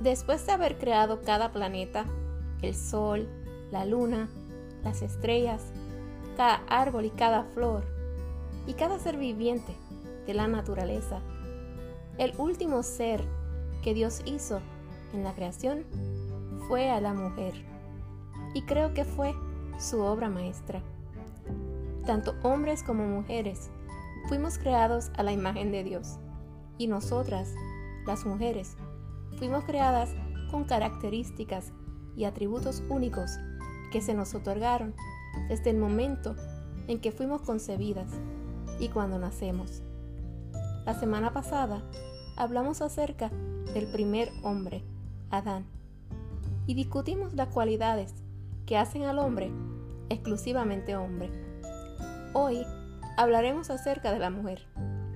Después de haber creado cada planeta, el sol, la luna, las estrellas, cada árbol y cada flor, y cada ser viviente de la naturaleza, el último ser que Dios hizo en la creación fue a la mujer. Y creo que fue su obra maestra. Tanto hombres como mujeres fuimos creados a la imagen de Dios. Y nosotras, las mujeres, fuimos creadas con características y atributos únicos que se nos otorgaron desde el momento en que fuimos concebidas y cuando nacemos. La semana pasada hablamos acerca del primer hombre, Adán, y discutimos las cualidades que hacen al hombre exclusivamente hombre. Hoy hablaremos acerca de la mujer,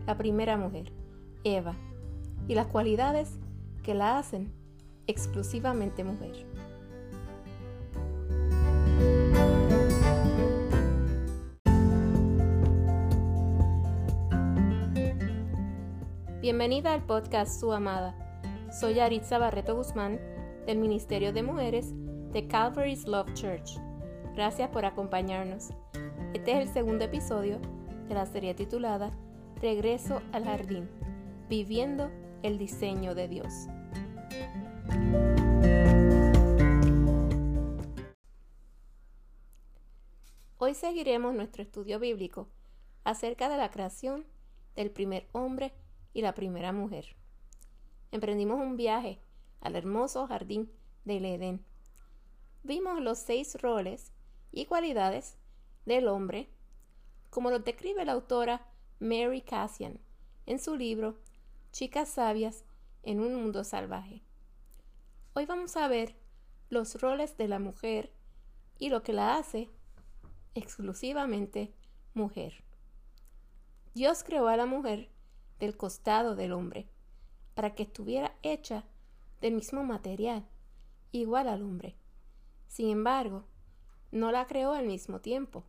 la primera mujer, Eva, y las cualidades que la hacen exclusivamente mujer. Bienvenida al podcast Su Amada. Soy Aritza Barreto Guzmán del Ministerio de Mujeres de Calvary's Love Church. Gracias por acompañarnos. Este es el segundo episodio de la serie titulada Regreso al Jardín, viviendo el diseño de Dios. Hoy seguiremos nuestro estudio bíblico acerca de la creación del primer hombre y la primera mujer. Emprendimos un viaje al hermoso jardín del Edén. Vimos los seis roles y cualidades del hombre, como lo describe la autora Mary Cassian en su libro Chicas sabias en un mundo salvaje. Hoy vamos a ver los roles de la mujer y lo que la hace exclusivamente mujer. Dios creó a la mujer del costado del hombre, para que estuviera hecha del mismo material, igual al hombre. Sin embargo, no la creó al mismo tiempo,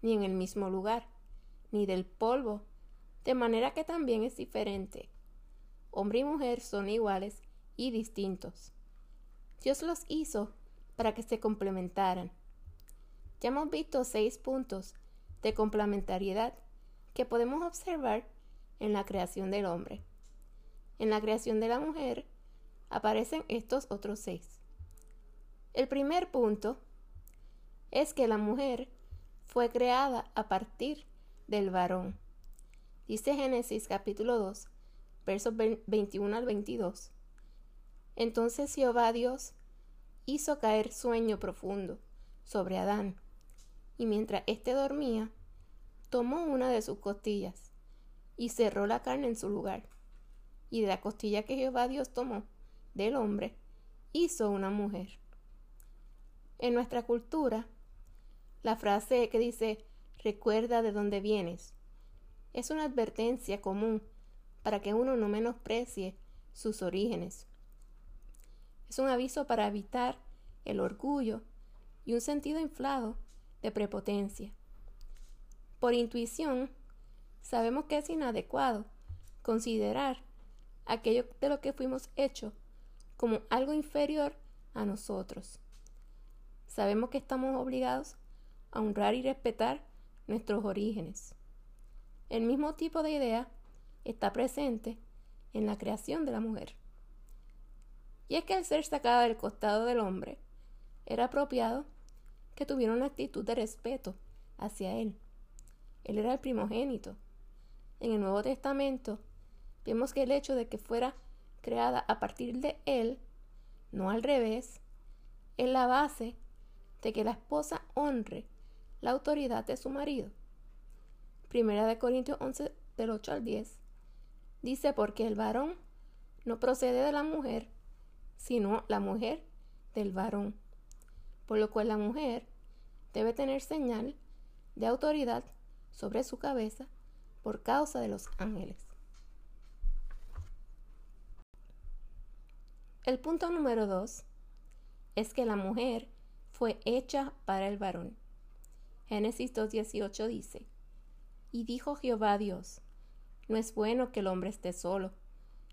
ni en el mismo lugar, ni del polvo, de manera que también es diferente. Hombre y mujer son iguales y distintos. Dios los hizo para que se complementaran. Ya hemos visto seis puntos de complementariedad que podemos observar en la creación del hombre. En la creación de la mujer aparecen estos otros seis. El primer punto es que la mujer fue creada a partir del varón. Dice Génesis capítulo 2, versos 21 al 22. Entonces Jehová Dios hizo caer sueño profundo sobre Adán, y mientras éste dormía, tomó una de sus costillas y cerró la carne en su lugar. Y de la costilla que Jehová Dios tomó del hombre, hizo una mujer. En nuestra cultura, la frase que dice recuerda de dónde vienes es una advertencia común para que uno no menosprecie sus orígenes. Es un aviso para evitar el orgullo y un sentido inflado de prepotencia. Por intuición, sabemos que es inadecuado considerar aquello de lo que fuimos hechos como algo inferior a nosotros. Sabemos que estamos obligados a honrar y respetar nuestros orígenes. El mismo tipo de idea está presente en la creación de la mujer. Y es que al ser sacada del costado del hombre, era apropiado que tuviera una actitud de respeto hacia él. Él era el primogénito. En el Nuevo Testamento vemos que el hecho de que fuera creada a partir de él, no al revés, es la base de que la esposa honre la autoridad de su marido. Primera de Corintios 11 del 8 al 10 dice porque el varón no procede de la mujer, sino la mujer del varón, por lo cual la mujer debe tener señal de autoridad sobre su cabeza por causa de los ángeles. El punto número dos es que la mujer fue hecha para el varón. Génesis 2.18 dice, Y dijo Jehová Dios, no es bueno que el hombre esté solo,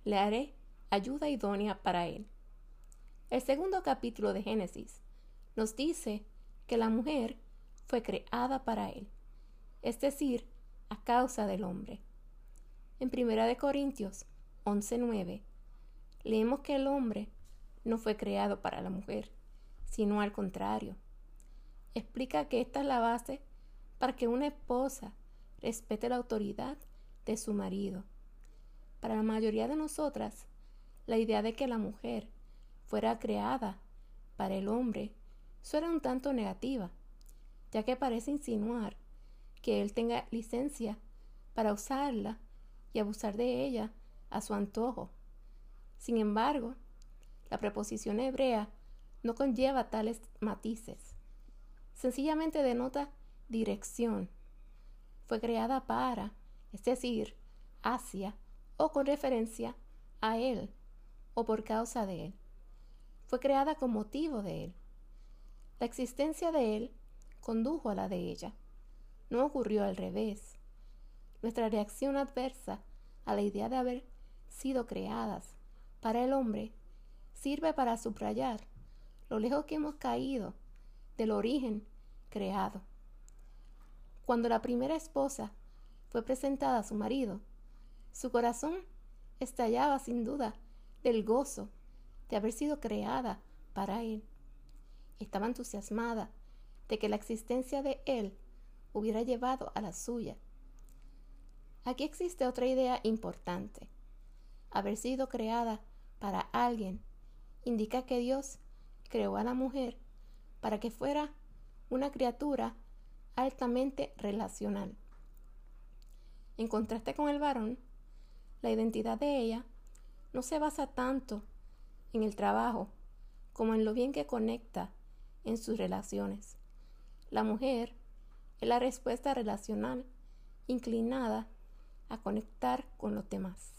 le haré ayuda idónea para él. El segundo capítulo de Génesis nos dice que la mujer fue creada para él, es decir, a causa del hombre. En 1 Corintios 11:9 leemos que el hombre no fue creado para la mujer, sino al contrario. Explica que esta es la base para que una esposa respete la autoridad de su marido. Para la mayoría de nosotras, la idea de que la mujer fuera creada para el hombre suena un tanto negativa, ya que parece insinuar que él tenga licencia para usarla y abusar de ella a su antojo. Sin embargo, la preposición hebrea no conlleva tales matices. Sencillamente denota dirección. Fue creada para, es decir, hacia o con referencia a Él o por causa de Él. Fue creada con motivo de Él. La existencia de Él condujo a la de ella. No ocurrió al revés. Nuestra reacción adversa a la idea de haber sido creadas para el hombre sirve para subrayar lo lejos que hemos caído del origen creado. Cuando la primera esposa fue presentada a su marido, su corazón estallaba sin duda del gozo de haber sido creada para él. Estaba entusiasmada de que la existencia de él hubiera llevado a la suya. Aquí existe otra idea importante. Haber sido creada para alguien indica que Dios creó a la mujer para que fuera una criatura altamente relacional. En contraste con el varón, la identidad de ella no se basa tanto en el trabajo como en lo bien que conecta en sus relaciones. La mujer es la respuesta relacional inclinada a conectar con los demás.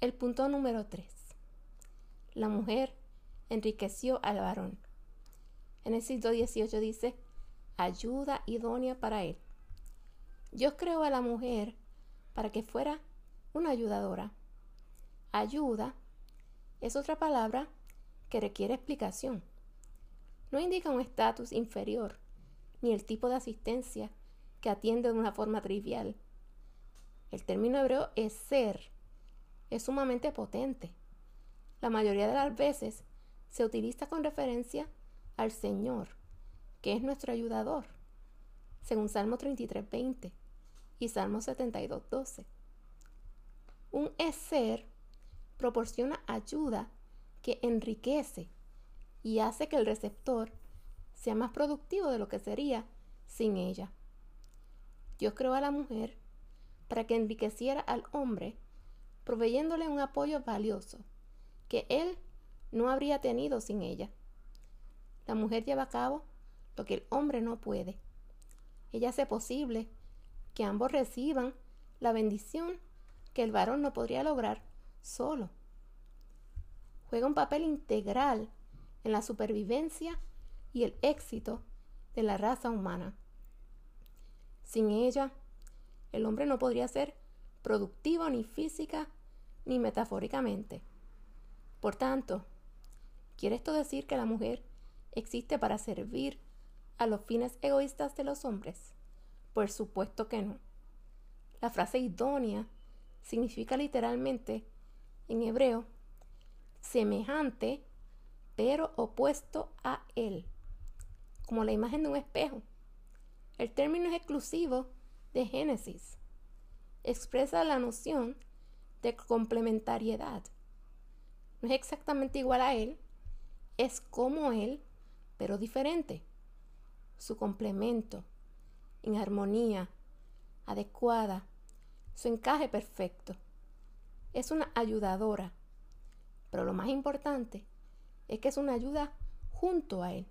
El punto número 3. La mujer enriqueció al varón. En el siglo 18 dice, ayuda idónea para él. Dios creó a la mujer para que fuera una ayudadora. Ayuda es otra palabra que requiere explicación. No indica un estatus inferior, ni el tipo de asistencia que atiende de una forma trivial. El término hebreo es ser. Es sumamente potente. La mayoría de las veces se utiliza con referencia al Señor, que es nuestro ayudador, según Salmo 33.20 y Salmo 72.12. Un ser proporciona ayuda que enriquece y hace que el receptor sea más productivo de lo que sería sin ella. Dios creó a la mujer para que enriqueciera al hombre, proveyéndole un apoyo valioso que él no habría tenido sin ella. La mujer lleva a cabo lo que el hombre no puede. Ella hace posible que ambos reciban la bendición que el varón no podría lograr solo. Juega un papel integral en la supervivencia y el éxito de la raza humana. Sin ella, el hombre no podría ser productivo ni física ni metafóricamente. Por tanto, ¿quiere esto decir que la mujer existe para servir a los fines egoístas de los hombres? Por supuesto que no. La frase idónea significa literalmente en hebreo semejante pero opuesto a él, como la imagen de un espejo. El término es exclusivo de Génesis. Expresa la noción de complementariedad. No es exactamente igual a él, es como él, pero diferente. Su complemento, en armonía, adecuada, su encaje perfecto. Es una ayudadora, pero lo más importante es que es una ayuda junto a Él.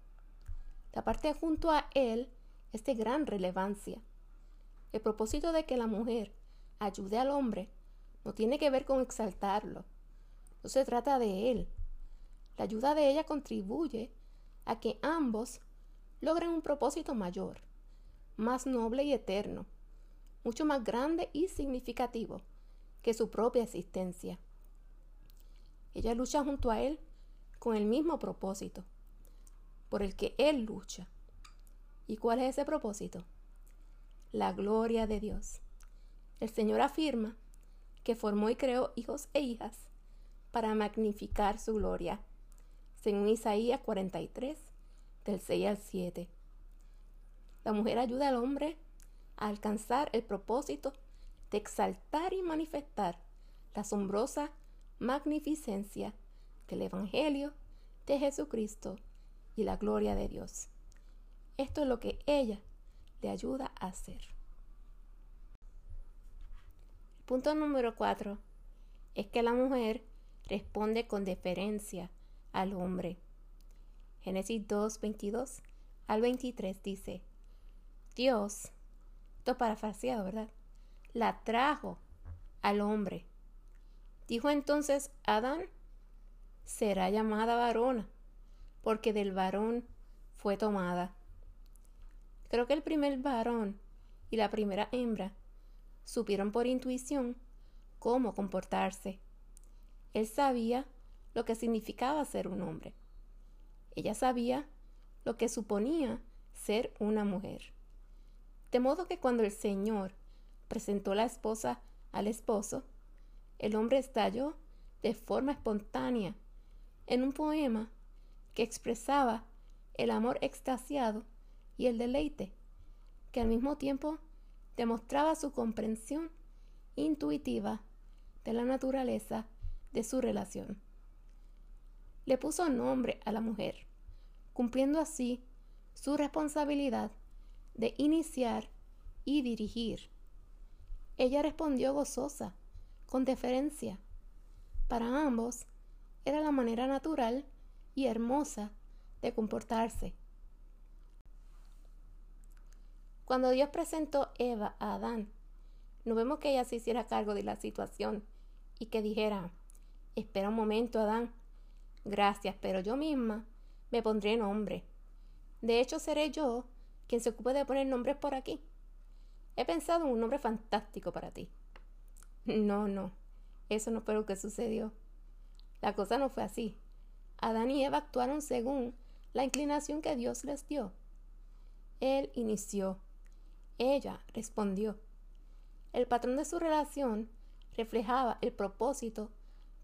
La parte junto a Él es de gran relevancia. El propósito de que la mujer ayude al hombre no tiene que ver con exaltarlo. No se trata de Él. La ayuda de ella contribuye a que ambos logren un propósito mayor, más noble y eterno, mucho más grande y significativo que su propia existencia. Ella lucha junto a Él con el mismo propósito por el que Él lucha. ¿Y cuál es ese propósito? La gloria de Dios. El Señor afirma que formó y creó hijos e hijas para magnificar su gloria, según Isaías 43, del 6 al 7. La mujer ayuda al hombre a alcanzar el propósito de exaltar y manifestar la asombrosa magnificencia del Evangelio de Jesucristo y la gloria de Dios. Esto es lo que ella le ayuda a hacer. punto número 4 es que la mujer responde con deferencia al hombre. Génesis 2, 22 al 23 dice, Dios, esto parafraseado, ¿verdad? La trajo al hombre. Dijo entonces Adán, será llamada varona, porque del varón fue tomada. Creo que el primer varón y la primera hembra supieron por intuición cómo comportarse. Él sabía lo que significaba ser un hombre. Ella sabía lo que suponía ser una mujer. De modo que cuando el Señor presentó la esposa al esposo, el hombre estalló de forma espontánea en un poema que expresaba el amor extasiado y el deleite, que al mismo tiempo demostraba su comprensión intuitiva de la naturaleza de su relación. Le puso nombre a la mujer, cumpliendo así su responsabilidad de iniciar y dirigir. Ella respondió gozosa, con deferencia. Para ambos era la manera natural y hermosa de comportarse. Cuando Dios presentó Eva a Adán, no vemos que ella se hiciera cargo de la situación y que dijera, espera un momento, Adán, gracias, pero yo misma me pondré nombre. De hecho, seré yo quien se ocupe de poner nombres por aquí. He pensado en un nombre fantástico para ti. No, no, eso no fue lo que sucedió. La cosa no fue así. Adán y Eva actuaron según la inclinación que Dios les dio. Él inició. Ella respondió. El patrón de su relación reflejaba el propósito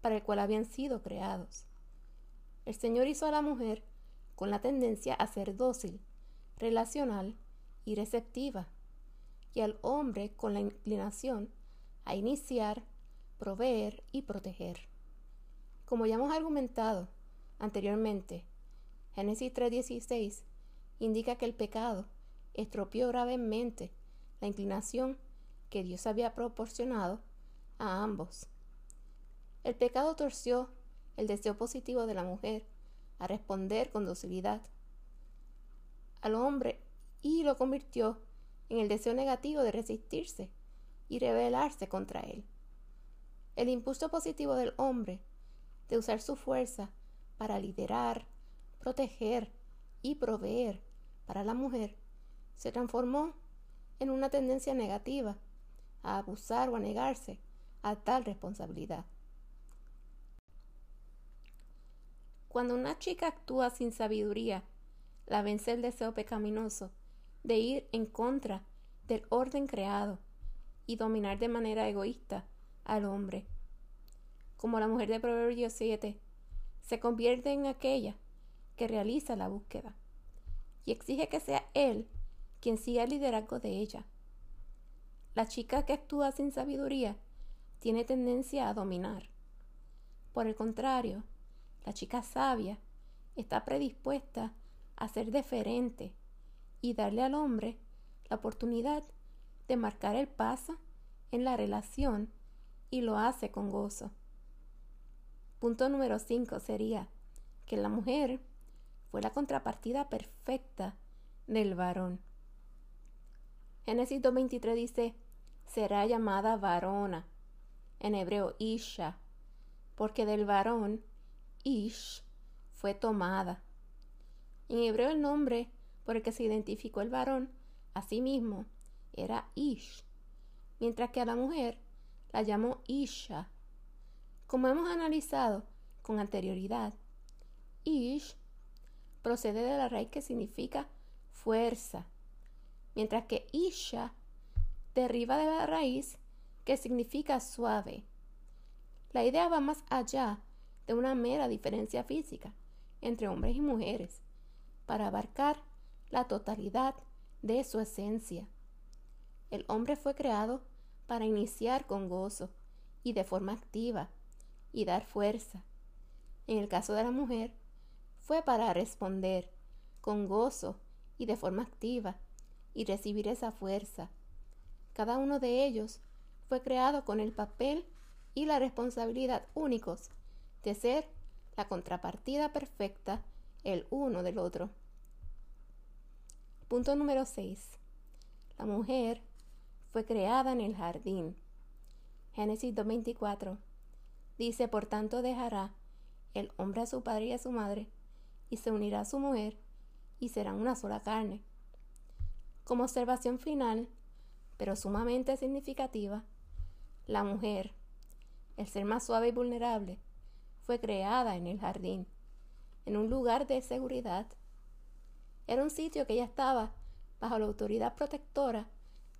para el cual habían sido creados. El Señor hizo a la mujer con la tendencia a ser dócil, relacional y receptiva, y al hombre con la inclinación a iniciar, proveer y proteger. Como ya hemos argumentado, anteriormente. Génesis 3:16 indica que el pecado estropeó gravemente la inclinación que Dios había proporcionado a ambos. El pecado torció el deseo positivo de la mujer a responder con docilidad al hombre y lo convirtió en el deseo negativo de resistirse y rebelarse contra él. El impulso positivo del hombre de usar su fuerza para liderar, proteger y proveer para la mujer se transformó en una tendencia negativa a abusar o a negarse a tal responsabilidad. Cuando una chica actúa sin sabiduría, la vence el deseo pecaminoso de ir en contra del orden creado y dominar de manera egoísta al hombre. Como la mujer de Proverbios 7, se convierte en aquella que realiza la búsqueda y exige que sea él quien siga el liderazgo de ella. La chica que actúa sin sabiduría tiene tendencia a dominar. Por el contrario, la chica sabia está predispuesta a ser deferente y darle al hombre la oportunidad de marcar el paso en la relación y lo hace con gozo. Punto número 5 sería que la mujer fue la contrapartida perfecta del varón. Génesis 2.23 dice, será llamada varona, en hebreo Isha, porque del varón Ish fue tomada. En hebreo el nombre por el que se identificó el varón a sí mismo era Ish, mientras que a la mujer la llamó Isha como hemos analizado con anterioridad, Ish procede de la raíz que significa fuerza, mientras que Isha deriva de la raíz que significa suave. La idea va más allá de una mera diferencia física entre hombres y mujeres, para abarcar la totalidad de su esencia. El hombre fue creado para iniciar con gozo y de forma activa y dar fuerza. En el caso de la mujer, fue para responder con gozo y de forma activa y recibir esa fuerza. Cada uno de ellos fue creado con el papel y la responsabilidad únicos de ser la contrapartida perfecta el uno del otro. Punto número 6. La mujer fue creada en el jardín. Génesis 2.24. Dice, por tanto dejará el hombre a su padre y a su madre, y se unirá a su mujer, y serán una sola carne. Como observación final, pero sumamente significativa, la mujer, el ser más suave y vulnerable, fue creada en el jardín, en un lugar de seguridad. Era un sitio que ella estaba bajo la autoridad protectora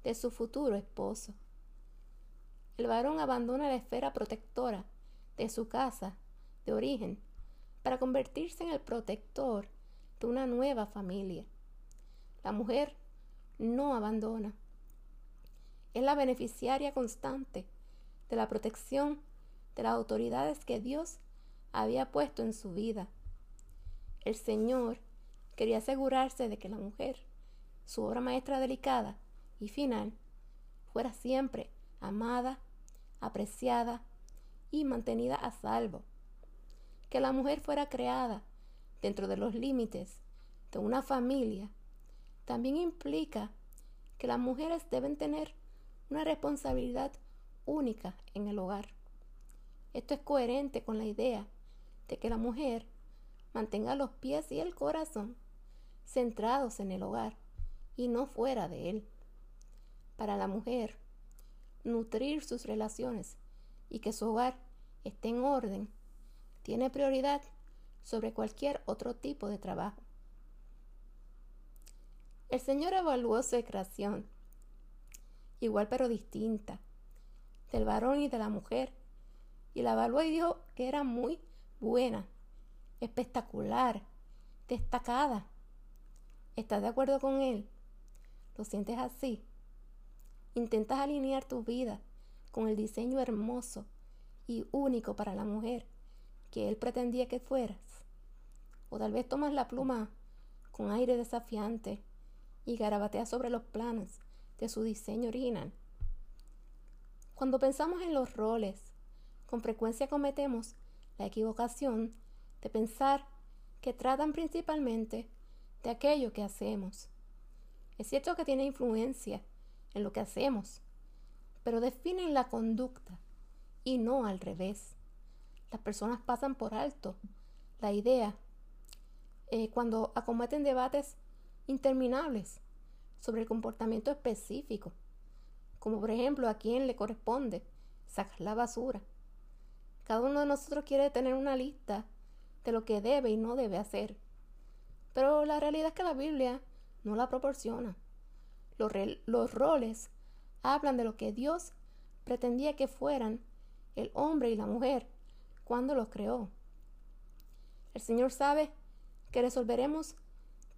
de su futuro esposo. El varón abandona la esfera protectora de su casa de origen para convertirse en el protector de una nueva familia. La mujer no abandona. Es la beneficiaria constante de la protección de las autoridades que Dios había puesto en su vida. El Señor quería asegurarse de que la mujer, su obra maestra delicada y final, fuera siempre amada, apreciada y mantenida a salvo. Que la mujer fuera creada dentro de los límites de una familia también implica que las mujeres deben tener una responsabilidad única en el hogar. Esto es coherente con la idea de que la mujer mantenga los pies y el corazón centrados en el hogar y no fuera de él. Para la mujer, nutrir sus relaciones y que su hogar esté en orden tiene prioridad sobre cualquier otro tipo de trabajo. El Señor evaluó su creación, igual pero distinta, del varón y de la mujer, y la evaluó y dijo que era muy buena, espectacular, destacada. ¿Estás de acuerdo con él? ¿Lo sientes así? Intentas alinear tu vida con el diseño hermoso y único para la mujer que él pretendía que fueras. O tal vez tomas la pluma con aire desafiante y garabateas sobre los planos de su diseño original. Cuando pensamos en los roles, con frecuencia cometemos la equivocación de pensar que tratan principalmente de aquello que hacemos. Es cierto que tiene influencia en lo que hacemos, pero definen la conducta y no al revés. Las personas pasan por alto la idea eh, cuando acometen debates interminables sobre el comportamiento específico, como por ejemplo a quién le corresponde sacar la basura cada uno de nosotros quiere tener una lista de lo que debe y no debe hacer. Pero la realidad es que la Biblia no la proporciona. Los, roles hablan de lo que Dios pretendía que fueran el hombre y la mujer cuando los creó. El Señor sabe que resolveremos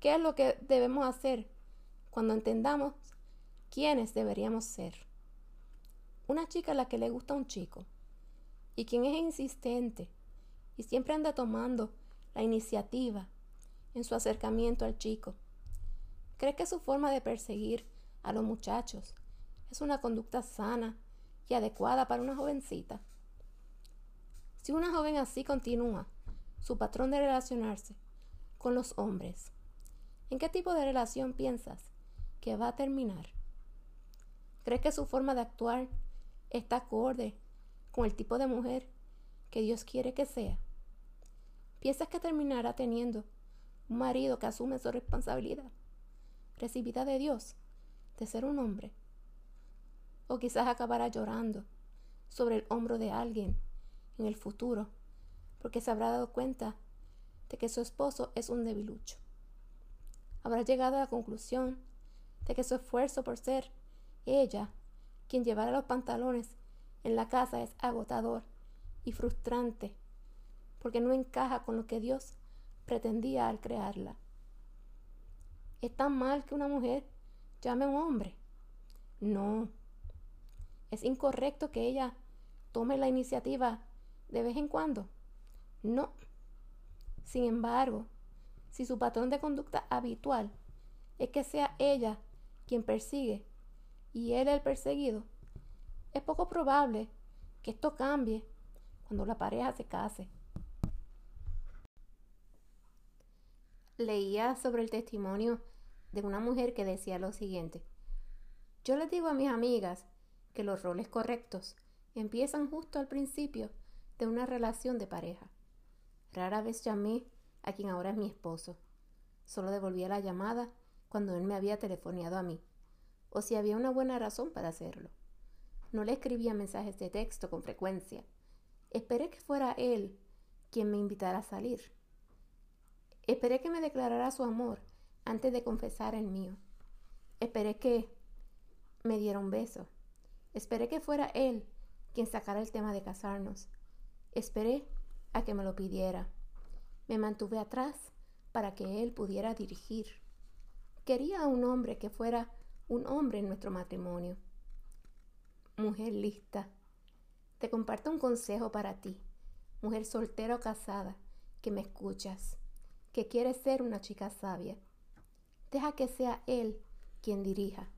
qué es lo que debemos hacer cuando entendamos quiénes deberíamos ser. Una chica a la que le gusta un chico y quien es insistente y siempre anda tomando la iniciativa en su acercamiento al chico. Cree que su forma de perseguir a los muchachos es una conducta sana y adecuada para una jovencita. Si una joven así continúa su patrón de relacionarse con los hombres, ¿en qué tipo de relación piensas que va a terminar? ¿Crees que su forma de actuar está acorde con el tipo de mujer que Dios quiere que sea, piensas que terminará teniendo un marido que asume su responsabilidad recibida de Dios de ser un hombre. O quizás acabará llorando sobre el hombro de alguien en el futuro porque se habrá dado cuenta de que su esposo es un debilucho. Habrá llegado a la conclusión de que su esfuerzo por ser ella quien llevara los pantalones en la casa es agotador y frustrante porque no encaja con lo que Dios pretendía al crearla. ¿Es tan mal que una mujer llame a un hombre? No. ¿Es incorrecto que ella tome la iniciativa de vez en cuando? No. Sin embargo, si su patrón de conducta habitual es que sea ella quien persigue y él el perseguido, es poco probable que esto cambie cuando la pareja se case. Leía sobre el testimonio de una mujer que decía lo siguiente. Yo les digo a mis amigas que los roles correctos empiezan justo al principio de una relación de pareja. Rara vez llamé a quien ahora es mi esposo. Solo devolvía la llamada cuando él me había telefoneado a mí, o si había una buena razón para hacerlo. No le escribía mensajes de texto con frecuencia. Esperé que fuera él quien me invitara a salir. Esperé que me declarara su amor antes de confesar el mío. Esperé que me diera un beso. Esperé que fuera él quien sacara el tema de casarnos. Esperé a que me lo pidiera. Me mantuve atrás para que él pudiera dirigir. Quería a un hombre que fuera un hombre en nuestro matrimonio. Mujer lista, te comparto un consejo para ti, mujer soltera o casada, que me escuchas, que quieres ser una chica sabia. Deja que sea él quien dirija.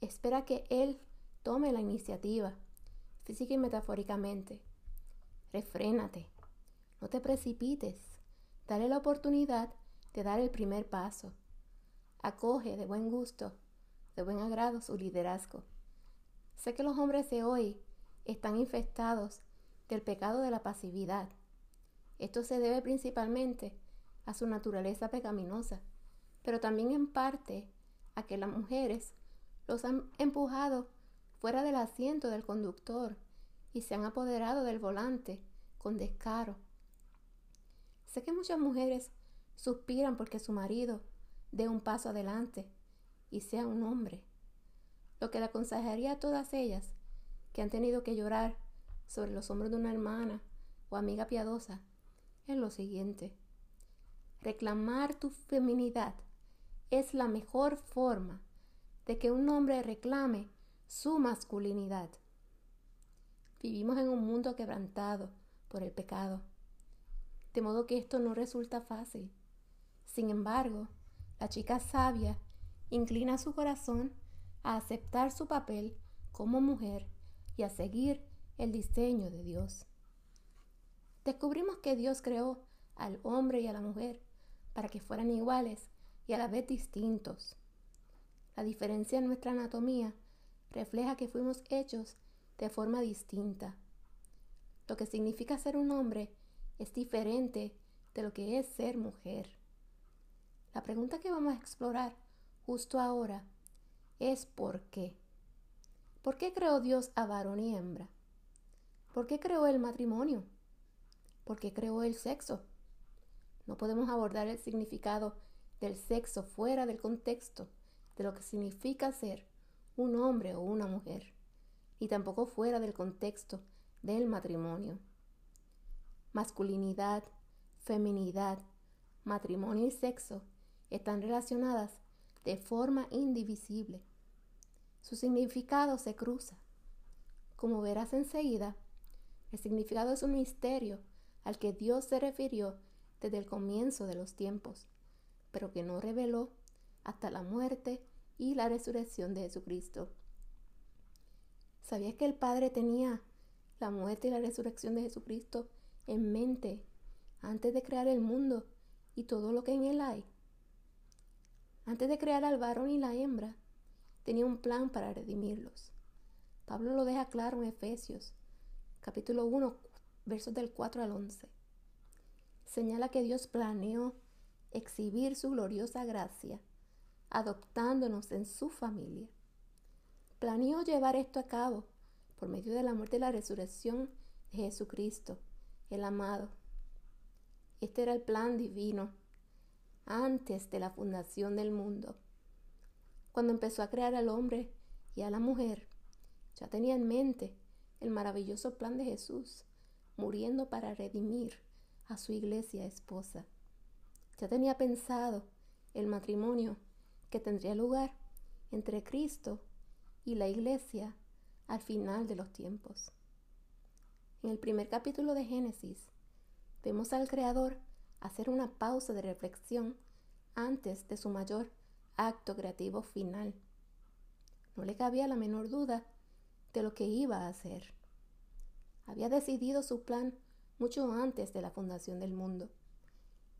Espera que él tome la iniciativa, física y metafóricamente. Refrénate. No te precipites. Dale la oportunidad de dar el primer paso. Acoge de buen gusto, de buen agrado su liderazgo. Sé que los hombres de hoy están infestados del pecado de la pasividad. Esto se debe principalmente a su naturaleza pecaminosa, pero también en parte a que las mujeres los han empujado fuera del asiento del conductor y se han apoderado del volante con descaro. Sé que muchas mujeres suspiran porque su marido dé un paso adelante y sea un hombre. Lo que le aconsejaría a todas ellas que han tenido que llorar sobre los hombros de una hermana o amiga piadosa es lo siguiente. Reclamar tu feminidad es la mejor forma de que un hombre reclame su masculinidad. Vivimos en un mundo quebrantado por el pecado, de modo que esto no resulta fácil. Sin embargo, la chica sabia inclina su corazón a aceptar su papel como mujer y a seguir el diseño de Dios. Descubrimos que Dios creó al hombre y a la mujer para que fueran iguales y a la vez distintos. La diferencia en nuestra anatomía refleja que fuimos hechos de forma distinta. Lo que significa ser un hombre es diferente de lo que es ser mujer. La pregunta que vamos a explorar justo ahora es ¿por qué? ¿Por qué creó Dios a varón y hembra? ¿Por qué creó el matrimonio? ¿Por qué creó el sexo? No podemos abordar el significado del sexo fuera del contexto de lo que significa ser un hombre o una mujer, y tampoco fuera del contexto del matrimonio. Masculinidad, feminidad, matrimonio y sexo están relacionadas de forma indivisible. Su significado se cruza. Como verás enseguida, el significado es un misterio al que Dios se refirió desde el comienzo de los tiempos, pero que no reveló hasta la muerte y la resurrección de Jesucristo. ¿Sabías que el Padre tenía la muerte y la resurrección de Jesucristo en mente antes de crear el mundo y todo lo que en él hay? Antes de crear al varón y la hembra, tenía un plan para redimirlos. Pablo lo deja claro en Efesios, capítulo 1, versos del 4 al 11. Señala que Dios planeó exhibir su gloriosa gracia adoptándonos en su familia. Planeó llevar esto a cabo por medio de la muerte y la resurrección de Jesucristo, el amado. Este era el plan divino antes de la fundación del mundo. Cuando empezó a crear al hombre y a la mujer, ya tenía en mente el maravilloso plan de Jesús, muriendo para redimir a su iglesia esposa. Ya tenía pensado el matrimonio que tendría lugar entre Cristo y la iglesia al final de los tiempos. En el primer capítulo de Génesis, vemos al Creador hacer una pausa de reflexión antes de su mayor acto creativo final. No le cabía la menor duda de lo que iba a hacer. Había decidido su plan mucho antes de la fundación del mundo.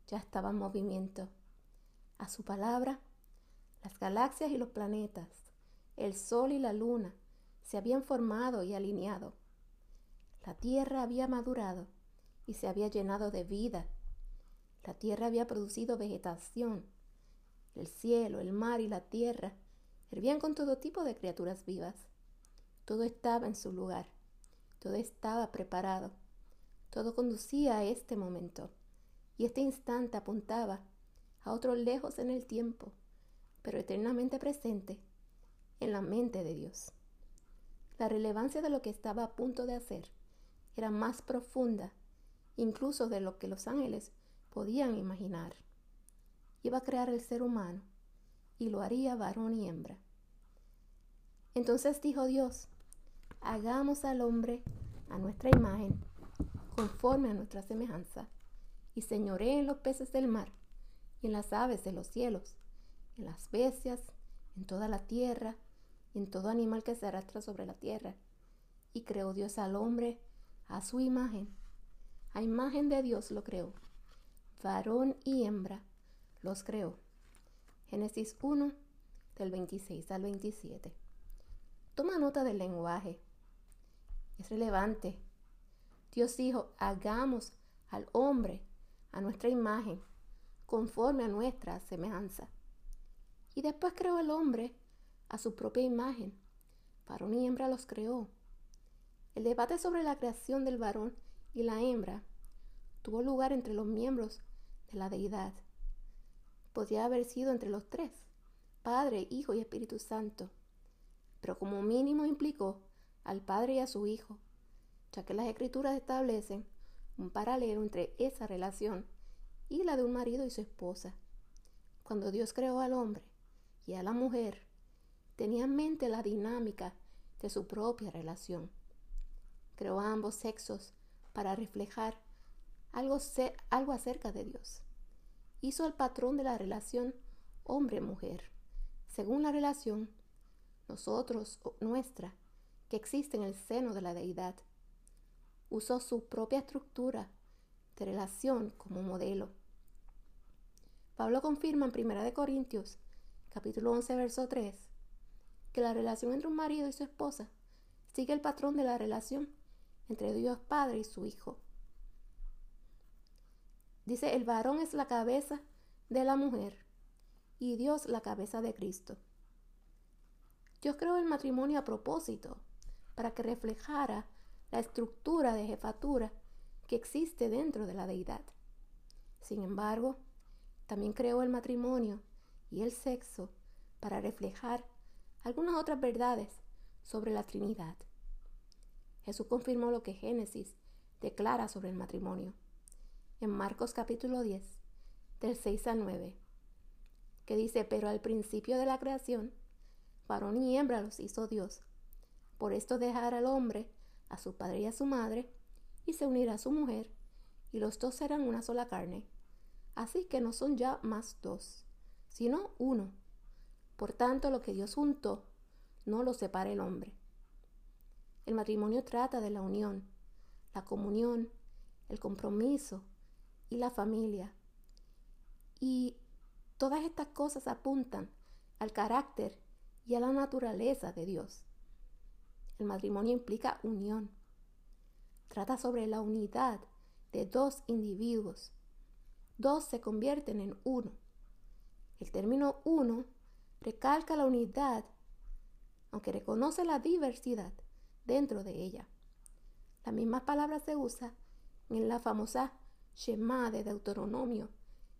Ya estaba en movimiento. A su palabra, las galaxias y los planetas, el sol y la luna se habían formado y alineado. La tierra había madurado y se había llenado de vida. La tierra había producido vegetación. El cielo, el mar y la tierra hervían con todo tipo de criaturas vivas. Todo estaba en su lugar. Todo estaba preparado. Todo conducía a este momento. Y este instante apuntaba a otro lejos en el tiempo, pero eternamente presente en la mente de Dios. La relevancia de lo que estaba a punto de hacer era más profunda incluso de lo que los ángeles podían imaginar. Iba a crear el ser humano y lo haría varón y hembra. Entonces dijo Dios, hagamos al hombre a nuestra imagen, conforme a nuestra semejanza, y señoré en los peces del mar, y en las aves de los cielos, en las bestias, en toda la tierra, y en todo animal que se arrastra sobre la tierra. Y creó Dios al hombre a su imagen. A imagen de Dios lo creó. Varón y hembra los creó. Génesis 1, del 26 al 27. Toma nota del lenguaje. Es relevante. Dios dijo, hagamos al hombre a nuestra imagen, conforme a nuestra semejanza. Y después creó el hombre a su propia imagen. Varón y hembra los creó. El debate sobre la creación del varón y la hembra tuvo lugar entre los miembros de la deidad. Podía haber sido entre los tres, Padre, Hijo y Espíritu Santo, pero como mínimo implicó al Padre y a su Hijo, ya que las escrituras establecen un paralelo entre esa relación y la de un marido y su esposa. Cuando Dios creó al hombre y a la mujer, tenía en mente la dinámica de su propia relación. Creó a ambos sexos para reflejar algo, algo acerca de Dios. Hizo el patrón de la relación hombre-mujer, según la relación nosotros o nuestra que existe en el seno de la deidad. Usó su propia estructura de relación como modelo. Pablo confirma en 1 Corintios, capítulo 11, verso 3, que la relación entre un marido y su esposa sigue el patrón de la relación entre Dios Padre y su Hijo. Dice, el varón es la cabeza de la mujer y Dios la cabeza de Cristo. Dios creó el matrimonio a propósito, para que reflejara la estructura de jefatura que existe dentro de la deidad. Sin embargo, también creó el matrimonio y el sexo para reflejar algunas otras verdades sobre la Trinidad. Jesús confirmó lo que Génesis declara sobre el matrimonio en Marcos capítulo 10, del 6 al 9, que dice, pero al principio de la creación, varón y hembra los hizo Dios. Por esto dejará al hombre a su padre y a su madre, y se unirá a su mujer, y los dos serán una sola carne. Así que no son ya más dos, sino uno. Por tanto, lo que Dios juntó, no lo separe el hombre. El matrimonio trata de la unión, la comunión, el compromiso, y la familia. Y todas estas cosas apuntan al carácter y a la naturaleza de Dios. El matrimonio implica unión. Trata sobre la unidad de dos individuos. Dos se convierten en uno. El término uno recalca la unidad, aunque reconoce la diversidad dentro de ella. La misma palabra se usa en la famosa Shema de Deuteronomio,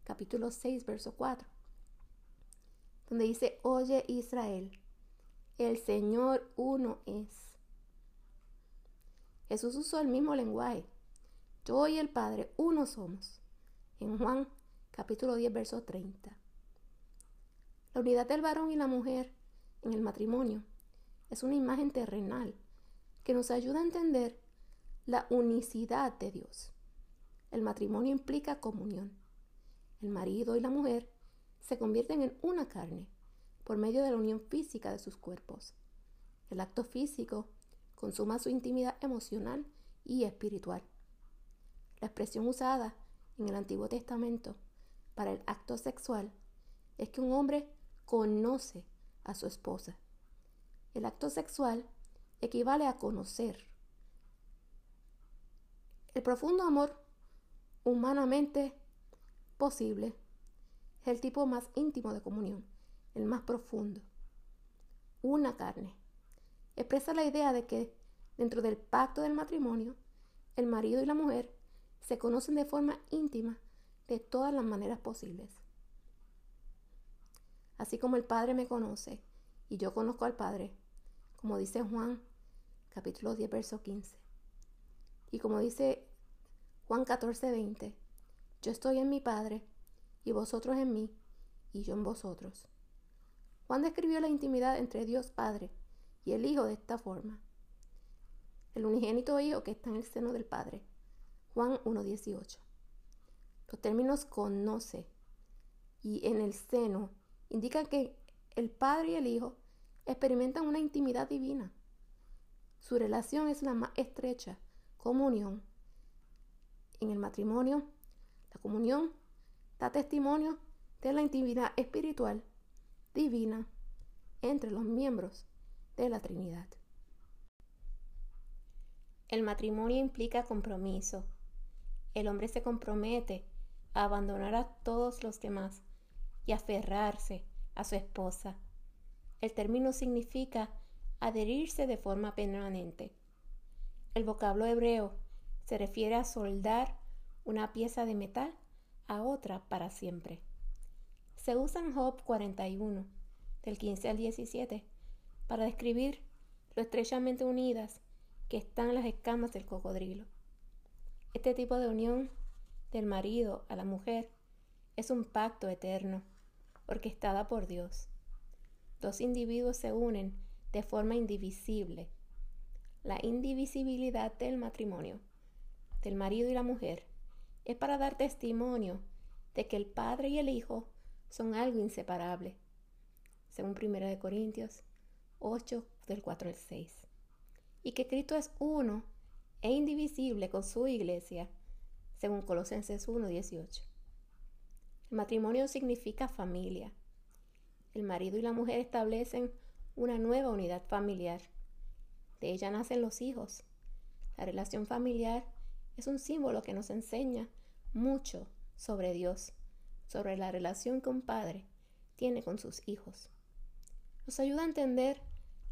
capítulo 6, verso 4, donde dice, oye Israel, el Señor uno es. Jesús usó el mismo lenguaje. Yo y el Padre uno somos. En Juan capítulo 10, verso 30. La unidad del varón y la mujer en el matrimonio es una imagen terrenal que nos ayuda a entender la unicidad de Dios. El matrimonio implica comunión. El marido y la mujer se convierten en una carne por medio de la unión física de sus cuerpos. El acto físico consuma su intimidad emocional y espiritual. La expresión usada en el Antiguo Testamento para el acto sexual es que un hombre conoce a su esposa. El acto sexual equivale a conocer. El profundo amor humanamente posible es el tipo más íntimo de comunión, el más profundo. Una carne. Expresa la idea de que dentro del pacto del matrimonio, el marido y la mujer se conocen de forma íntima de todas las maneras posibles. Así como el Padre me conoce y yo conozco al Padre, como dice Juan capítulo 10, verso 15. Y como dice Juan 14, 20, yo estoy en mi Padre y vosotros en mí y yo en vosotros. Juan describió la intimidad entre Dios Padre y el Hijo de esta forma. El unigénito Hijo que está en el seno del Padre. Juan 1.18. Los términos conoce y en el seno indican que el Padre y el Hijo experimentan una intimidad divina. Su relación es la más estrecha comunión. En el matrimonio, la comunión da testimonio de la intimidad espiritual divina entre los miembros de la Trinidad. El matrimonio implica compromiso. El hombre se compromete a abandonar a todos los demás y aferrarse a su esposa. El término significa adherirse de forma permanente. El vocablo hebreo se refiere a soldar una pieza de metal a otra para siempre. Se usa en Job 41, del 15 al 17, para describir lo estrechamente unidas que están las escamas del cocodrilo. Este tipo de unión del marido a la mujer es un pacto eterno, orquestada por Dios. Dos individuos se unen de forma indivisible. La indivisibilidad del matrimonio, del marido y la mujer, es para dar testimonio de que el Padre y el Hijo son algo inseparable, según 1 Corintios 8 del 4 al 6, y que Cristo es uno e indivisible con su iglesia, según Colosenses 1, 18. El matrimonio significa familia. El marido y la mujer establecen una nueva unidad familiar. De ella nacen los hijos. La relación familiar es un símbolo que nos enseña mucho sobre Dios, sobre la relación que un padre tiene con sus hijos. Nos ayuda a entender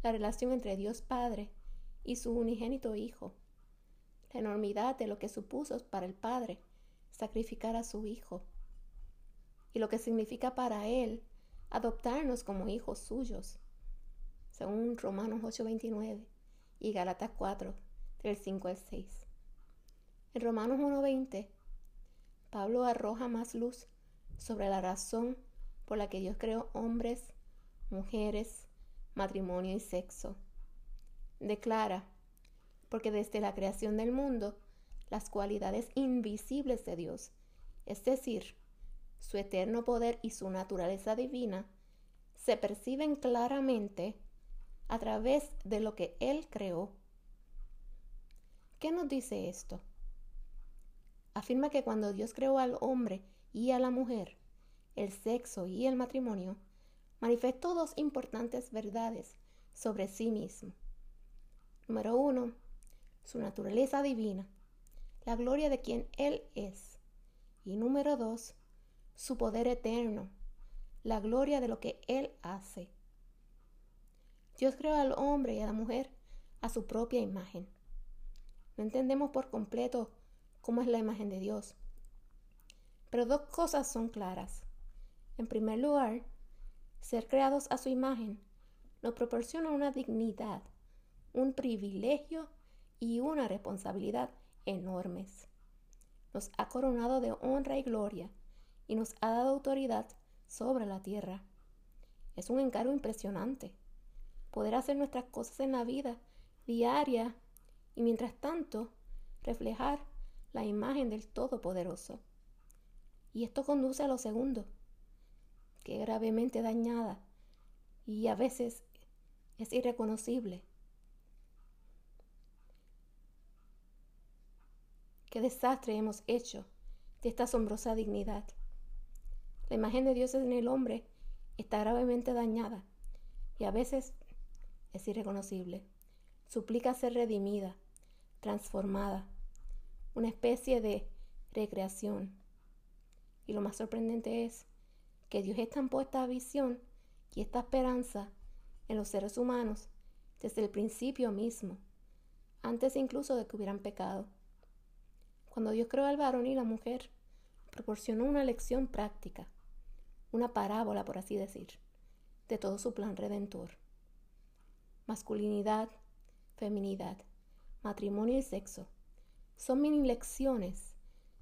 la relación entre Dios Padre y su unigénito Hijo, la enormidad de lo que supuso para el Padre sacrificar a su Hijo y lo que significa para Él adoptarnos como hijos suyos, según Romanos 8:29 y Galatas 4, del 5 al 6. En Romanos 1:20, Pablo arroja más luz sobre la razón por la que Dios creó hombres, mujeres, matrimonio y sexo. Declara, porque desde la creación del mundo, las cualidades invisibles de Dios, es decir, su eterno poder y su naturaleza divina, se perciben claramente a través de lo que Él creó. ¿Qué nos dice esto? Afirma que cuando Dios creó al hombre y a la mujer, el sexo y el matrimonio, manifestó dos importantes verdades sobre sí mismo. Número uno, su naturaleza divina, la gloria de quien Él es. Y número dos, su poder eterno, la gloria de lo que Él hace. Dios creó al hombre y a la mujer a su propia imagen. No entendemos por completo cómo es la imagen de Dios, Pero dos cosas son claras. En primer lugar, ser creados a su imagen nos proporciona una dignidad, un privilegio y una responsabilidad enormes. Nos ha coronado de honra y gloria y nos ha dado autoridad sobre la tierra. Es un encargo impresionante poder hacer nuestras cosas en la vida diaria y mientras tanto reflejar la imagen del Todopoderoso. Y esto conduce a lo segundo, que es gravemente dañada y a veces es irreconocible. Qué desastre hemos hecho de esta asombrosa dignidad. La imagen de Dios en el hombre está gravemente dañada y a veces es irreconocible. Suplica ser redimida, transformada, una especie de recreación. Y lo más sorprendente es que Dios estampó esta visión y esta esperanza en los seres humanos desde el principio mismo, antes incluso de que hubieran pecado. Cuando Dios creó al varón y la mujer, proporcionó una lección práctica, una parábola, por así decir, de todo su plan redentor. Masculinidad, feminidad, matrimonio y sexo son mini lecciones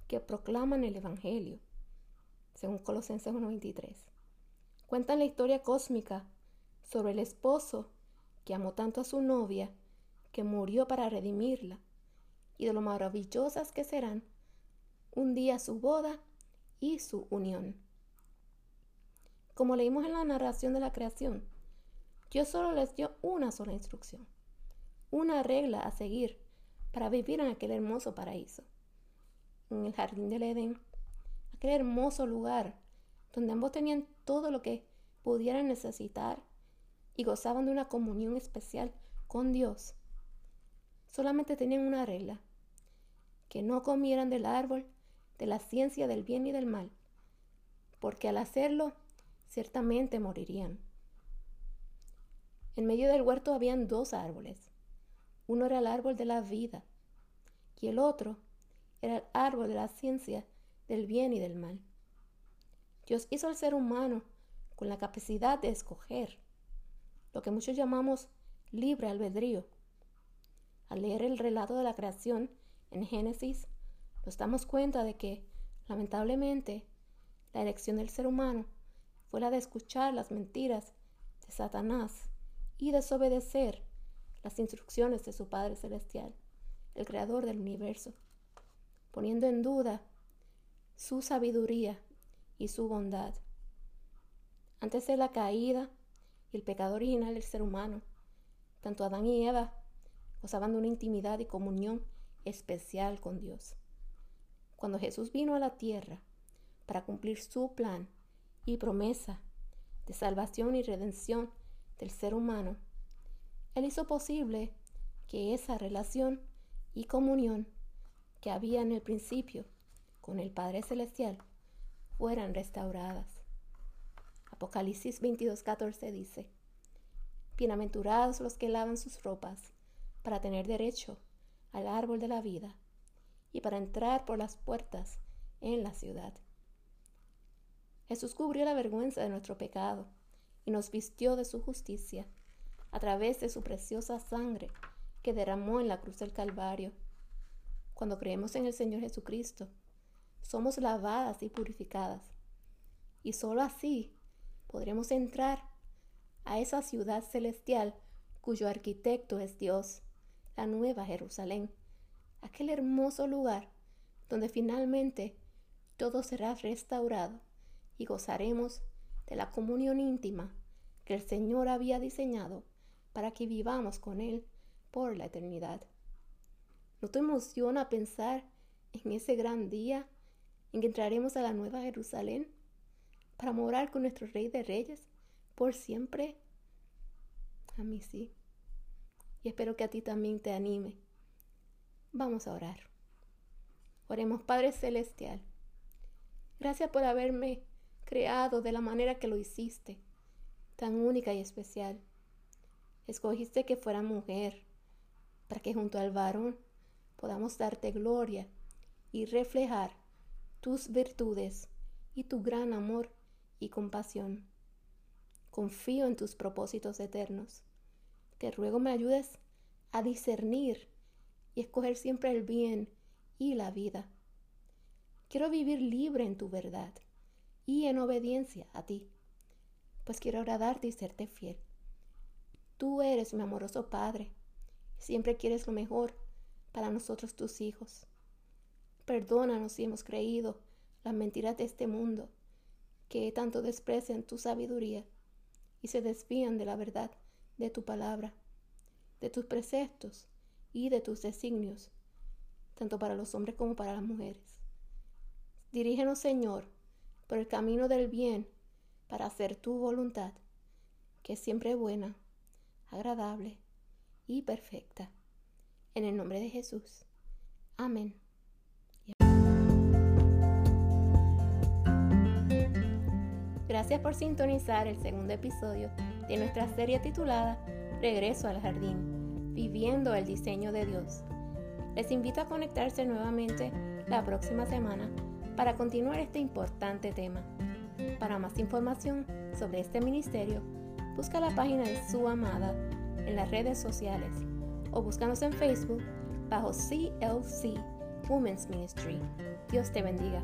que proclaman el Evangelio, según Colosenses 1.23. Cuentan la historia cósmica sobre el esposo que amó tanto a su novia que murió para redimirla y de lo maravillosas que serán un día su boda y su unión. Como leímos en la narración de la creación, Dios solo les dio una sola instrucción, una regla a seguir para vivir en aquel hermoso paraíso, en el jardín del Edén, aquel hermoso lugar donde ambos tenían todo lo que pudieran necesitar y gozaban de una comunión especial con Dios. Solamente tenían una regla, que no comieran del árbol de la ciencia del bien y del mal, porque al hacerlo ciertamente morirían. En medio del huerto habían dos árboles. Uno era el árbol de la vida y el otro era el árbol de la ciencia del bien y del mal. Dios hizo al ser humano con la capacidad de escoger, lo que muchos llamamos libre albedrío. Al leer el relato de la creación en Génesis, nos damos cuenta de que, lamentablemente, la elección del ser humano fue la de escuchar las mentiras de Satanás y desobedecer las instrucciones de su Padre Celestial, el Creador del universo, poniendo en duda su sabiduría y su bondad. Antes de la caída y el pecado original del ser humano, tanto Adán y Eva gozaban de una intimidad y comunión especial con Dios. Cuando Jesús vino a la tierra para cumplir su plan y promesa de salvación y redención del ser humano, Él hizo posible que esa relación y comunión que había en el principio con el Padre Celestial fueran restauradas. Apocalipsis 22:14 dice, Bienaventurados los que lavan sus ropas para tener derecho al árbol de la vida y para entrar por las puertas en la ciudad. Jesús cubrió la vergüenza de nuestro pecado y nos vistió de su justicia a través de su preciosa sangre que derramó en la cruz del Calvario. Cuando creemos en el Señor Jesucristo, somos lavadas y purificadas. Y sólo así podremos entrar a esa ciudad celestial cuyo arquitecto es Dios la nueva Jerusalén, aquel hermoso lugar donde finalmente todo será restaurado y gozaremos de la comunión íntima que el Señor había diseñado para que vivamos con Él por la eternidad. ¿No te emociona pensar en ese gran día en que entraremos a la nueva Jerusalén para morar con nuestro Rey de Reyes por siempre? A mí sí y espero que a ti también te anime. Vamos a orar. Oremos Padre Celestial. Gracias por haberme creado de la manera que lo hiciste, tan única y especial. Escogiste que fuera mujer, para que junto al varón podamos darte gloria y reflejar tus virtudes y tu gran amor y compasión. Confío en tus propósitos eternos. Te ruego me ayudes a discernir y escoger siempre el bien y la vida. Quiero vivir libre en tu verdad y en obediencia a ti, pues quiero agradarte y serte fiel. Tú eres mi amoroso Padre, siempre quieres lo mejor para nosotros tus hijos. Perdónanos si hemos creído las mentiras de este mundo, que tanto desprecian tu sabiduría y se desvían de la verdad de tu palabra, de tus preceptos y de tus designios, tanto para los hombres como para las mujeres. Dirígenos, Señor, por el camino del bien, para hacer tu voluntad, que es siempre buena, agradable y perfecta. En el nombre de Jesús. Amén. Gracias por sintonizar el segundo episodio de nuestra serie titulada Regreso al Jardín, viviendo el diseño de Dios. Les invito a conectarse nuevamente la próxima semana para continuar este importante tema. Para más información sobre este ministerio, busca la página de su amada en las redes sociales o búscanos en Facebook bajo CLC Women's Ministry. Dios te bendiga.